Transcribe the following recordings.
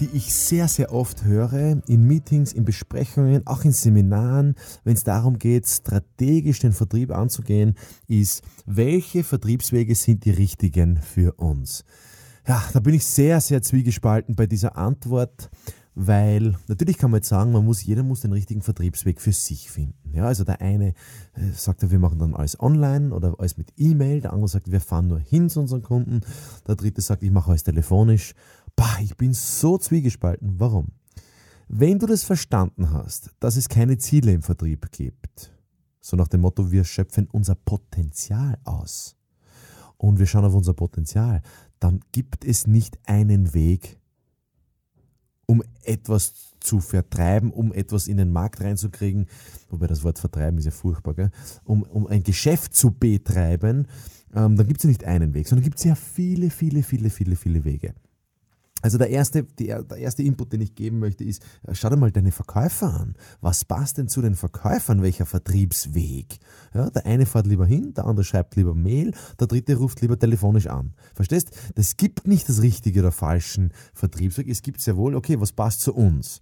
die ich sehr, sehr oft höre in Meetings, in Besprechungen, auch in Seminaren, wenn es darum geht, strategisch den Vertrieb anzugehen, ist, welche Vertriebswege sind die richtigen für uns? Ja, da bin ich sehr, sehr zwiegespalten bei dieser Antwort, weil natürlich kann man jetzt sagen, man muss, jeder muss den richtigen Vertriebsweg für sich finden. Ja, also der eine äh, sagt, wir machen dann alles online oder alles mit E-Mail, der andere sagt, wir fahren nur hin zu unseren Kunden, der dritte sagt, ich mache alles telefonisch. Bah, ich bin so zwiegespalten. Warum? Wenn du das verstanden hast, dass es keine Ziele im Vertrieb gibt, so nach dem Motto, wir schöpfen unser Potenzial aus und wir schauen auf unser Potenzial, dann gibt es nicht einen Weg, um etwas zu vertreiben, um etwas in den Markt reinzukriegen, wobei das Wort vertreiben ist ja furchtbar, gell? Um, um ein Geschäft zu betreiben, ähm, dann gibt es ja nicht einen Weg, sondern gibt es ja viele, viele, viele, viele, viele Wege. Also der erste, der erste Input, den ich geben möchte, ist, äh, schau dir mal deine Verkäufer an. Was passt denn zu den Verkäufern? Welcher Vertriebsweg? Ja, der eine fährt lieber hin, der andere schreibt lieber Mail, der dritte ruft lieber telefonisch an. Verstehst? Das gibt nicht das richtige oder falschen Vertriebsweg. Es gibt sehr wohl, okay, was passt zu uns?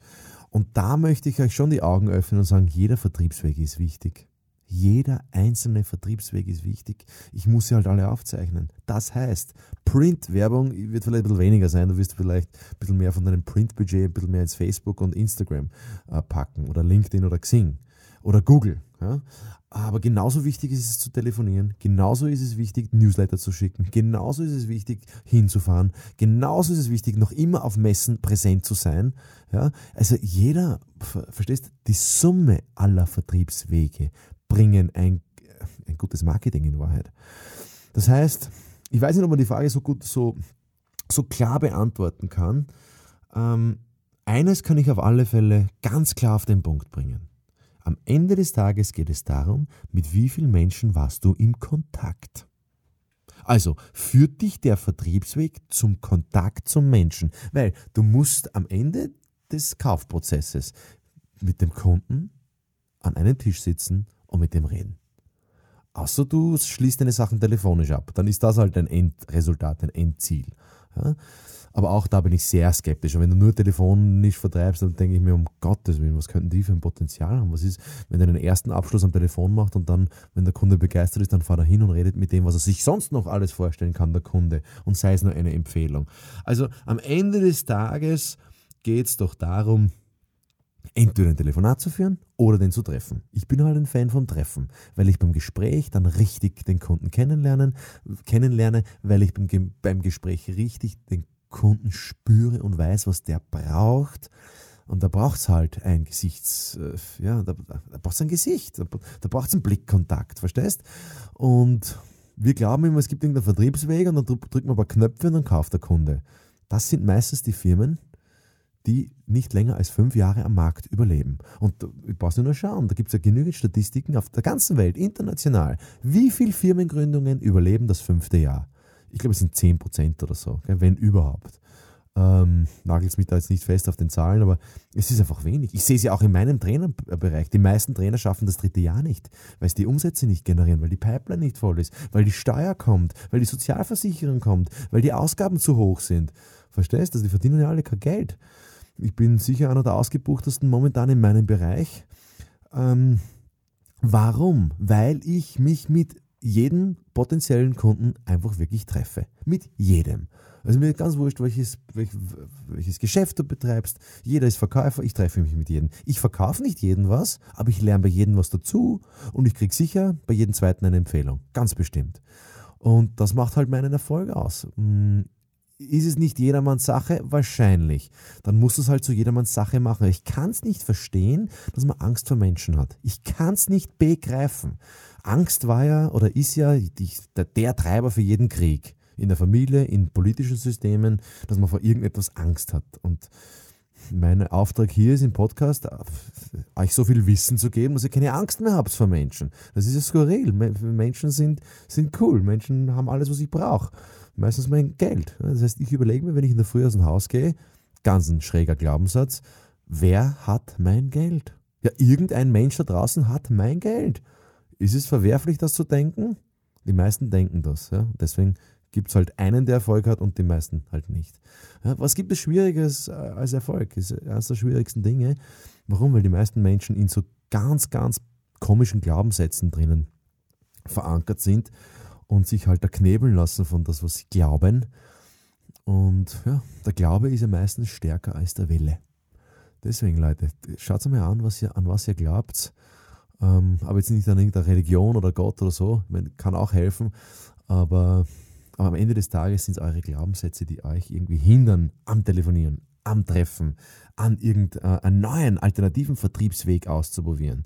Und da möchte ich euch schon die Augen öffnen und sagen, jeder Vertriebsweg ist wichtig. Jeder einzelne Vertriebsweg ist wichtig. Ich muss sie halt alle aufzeichnen. Das heißt, Print-Werbung wird vielleicht ein bisschen weniger sein. Du wirst vielleicht ein bisschen mehr von deinem Print-Budget, ein bisschen mehr ins Facebook und Instagram äh, packen oder LinkedIn oder Xing oder Google. Ja? Aber genauso wichtig ist es zu telefonieren, genauso ist es wichtig, Newsletter zu schicken, genauso ist es wichtig, hinzufahren, genauso ist es wichtig, noch immer auf Messen präsent zu sein. Ja? Also jeder, verstehst, die Summe aller Vertriebswege bringen ein, ein gutes Marketing in Wahrheit. Das heißt, ich weiß nicht, ob man die Frage so gut, so, so klar beantworten kann. Ähm, eines kann ich auf alle Fälle ganz klar auf den Punkt bringen. Am Ende des Tages geht es darum, mit wie vielen Menschen warst du im Kontakt. Also führt dich der Vertriebsweg zum Kontakt zum Menschen, weil du musst am Ende des Kaufprozesses mit dem Kunden an einem Tisch sitzen und mit dem reden. Außer du schließt deine Sachen telefonisch ab, dann ist das halt ein Endresultat, ein Endziel. Ja? Aber auch da bin ich sehr skeptisch. Und wenn du nur telefonisch vertreibst, dann denke ich mir, um Gottes Willen, was könnten die für ein Potenzial haben? Was ist, wenn er den ersten Abschluss am Telefon macht und dann, wenn der Kunde begeistert ist, dann fahrt er hin und redet mit dem, was er sich sonst noch alles vorstellen kann, der Kunde, und sei es nur eine Empfehlung. Also am Ende des Tages geht es doch darum, entweder ein Telefonat zu führen oder den zu treffen. Ich bin halt ein Fan vom Treffen, weil ich beim Gespräch dann richtig den Kunden kennenlernen, kennenlerne, weil ich beim, beim Gespräch richtig den Kunden spüre und weiß, was der braucht. Und da braucht es halt ein Gesichts, äh, ja, da, da braucht es ein Gesicht, da, da braucht es einen Blickkontakt, verstehst? Und wir glauben immer, es gibt irgendeinen Vertriebsweg und dann drückt man ein paar Knöpfe und dann kauft der Kunde. Das sind meistens die Firmen, die nicht länger als fünf Jahre am Markt überleben. Und ich brauche nur schauen, da gibt es ja genügend Statistiken auf der ganzen Welt, international. Wie viele Firmengründungen überleben das fünfte Jahr? Ich glaube, es sind 10% oder so, wenn überhaupt. Ähm, Nagelt es mich da jetzt nicht fest auf den Zahlen, aber es ist einfach wenig. Ich sehe es ja auch in meinem Trainerbereich. Die meisten Trainer schaffen das dritte Jahr nicht, weil es die Umsätze nicht generieren, weil die Pipeline nicht voll ist, weil die Steuer kommt, weil die Sozialversicherung kommt, weil die Ausgaben zu hoch sind. Verstehst du? Also die verdienen ja alle kein Geld. Ich bin sicher einer der ausgebuchtesten momentan in meinem Bereich. Ähm, warum? Weil ich mich mit jedem potenziellen Kunden einfach wirklich treffe. Mit jedem. Also mir ist ganz wurscht, welches, welches, Geschäft du betreibst. Jeder ist Verkäufer, ich treffe mich mit jedem. Ich verkaufe nicht jeden was, aber ich lerne bei jedem was dazu und ich kriege sicher bei jedem zweiten eine Empfehlung. Ganz bestimmt. Und das macht halt meinen Erfolg aus. Ist es nicht jedermanns Sache? Wahrscheinlich. Dann muss es halt zu jedermanns Sache machen. Ich kann es nicht verstehen, dass man Angst vor Menschen hat. Ich kann es nicht begreifen. Angst war ja oder ist ja die, der, der Treiber für jeden Krieg. In der Familie, in politischen Systemen, dass man vor irgendetwas Angst hat. Und mein Auftrag hier ist im Podcast, euch so viel Wissen zu geben, dass ihr keine Angst mehr habt vor Menschen. Das ist ja skurril. Menschen sind, sind cool. Menschen haben alles, was ich brauche. Meistens mein Geld. Das heißt, ich überlege mir, wenn ich in der Früh aus dem Haus gehe, ganz ein schräger Glaubenssatz, wer hat mein Geld? Ja, irgendein Mensch da draußen hat mein Geld. Ist es verwerflich, das zu denken? Die meisten denken das. Ja? Deswegen gibt es halt einen, der Erfolg hat und die meisten halt nicht. Ja, was gibt es Schwieriges äh, als Erfolg? Das ist eines der schwierigsten Dinge. Warum? Weil die meisten Menschen in so ganz, ganz komischen Glaubenssätzen drinnen verankert sind und sich halt da knebeln lassen von das, was sie glauben. Und ja, der Glaube ist ja meistens stärker als der Wille. Deswegen, Leute, schaut mal an, was ihr, an was ihr glaubt. Ähm, aber jetzt nicht an irgendeine Religion oder Gott oder so. Ich meine, kann auch helfen. Aber aber am Ende des Tages sind es eure Glaubenssätze, die euch irgendwie hindern am Telefonieren, am Treffen, an irgendeinen neuen alternativen Vertriebsweg auszuprobieren.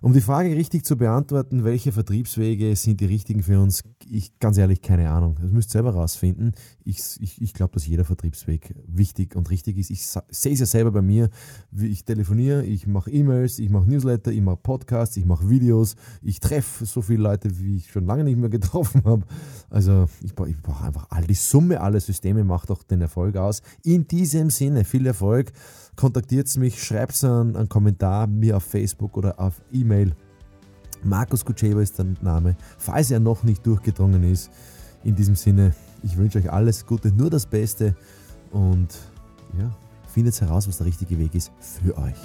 Um die Frage richtig zu beantworten, welche Vertriebswege sind die richtigen für uns, ich ganz ehrlich keine Ahnung. Das müsst ihr selber rausfinden. Ich, ich, ich glaube, dass jeder Vertriebsweg wichtig und richtig ist. Ich sehe es ja selber bei mir. Ich telefoniere, ich mache E-Mails, ich mache Newsletter, ich mache Podcasts, ich mache Videos. Ich treffe so viele Leute, wie ich schon lange nicht mehr getroffen habe. Also ich brauche brauch einfach all die Summe aller Systeme macht auch den Erfolg aus. In diesem Sinne, viel Erfolg kontaktiert mich, schreibt einen, einen Kommentar mir auf Facebook oder auf E-Mail. Markus Kutscheba ist der Name, falls er noch nicht durchgedrungen ist. In diesem Sinne, ich wünsche euch alles Gute, nur das Beste und ja, findet heraus, was der richtige Weg ist für euch.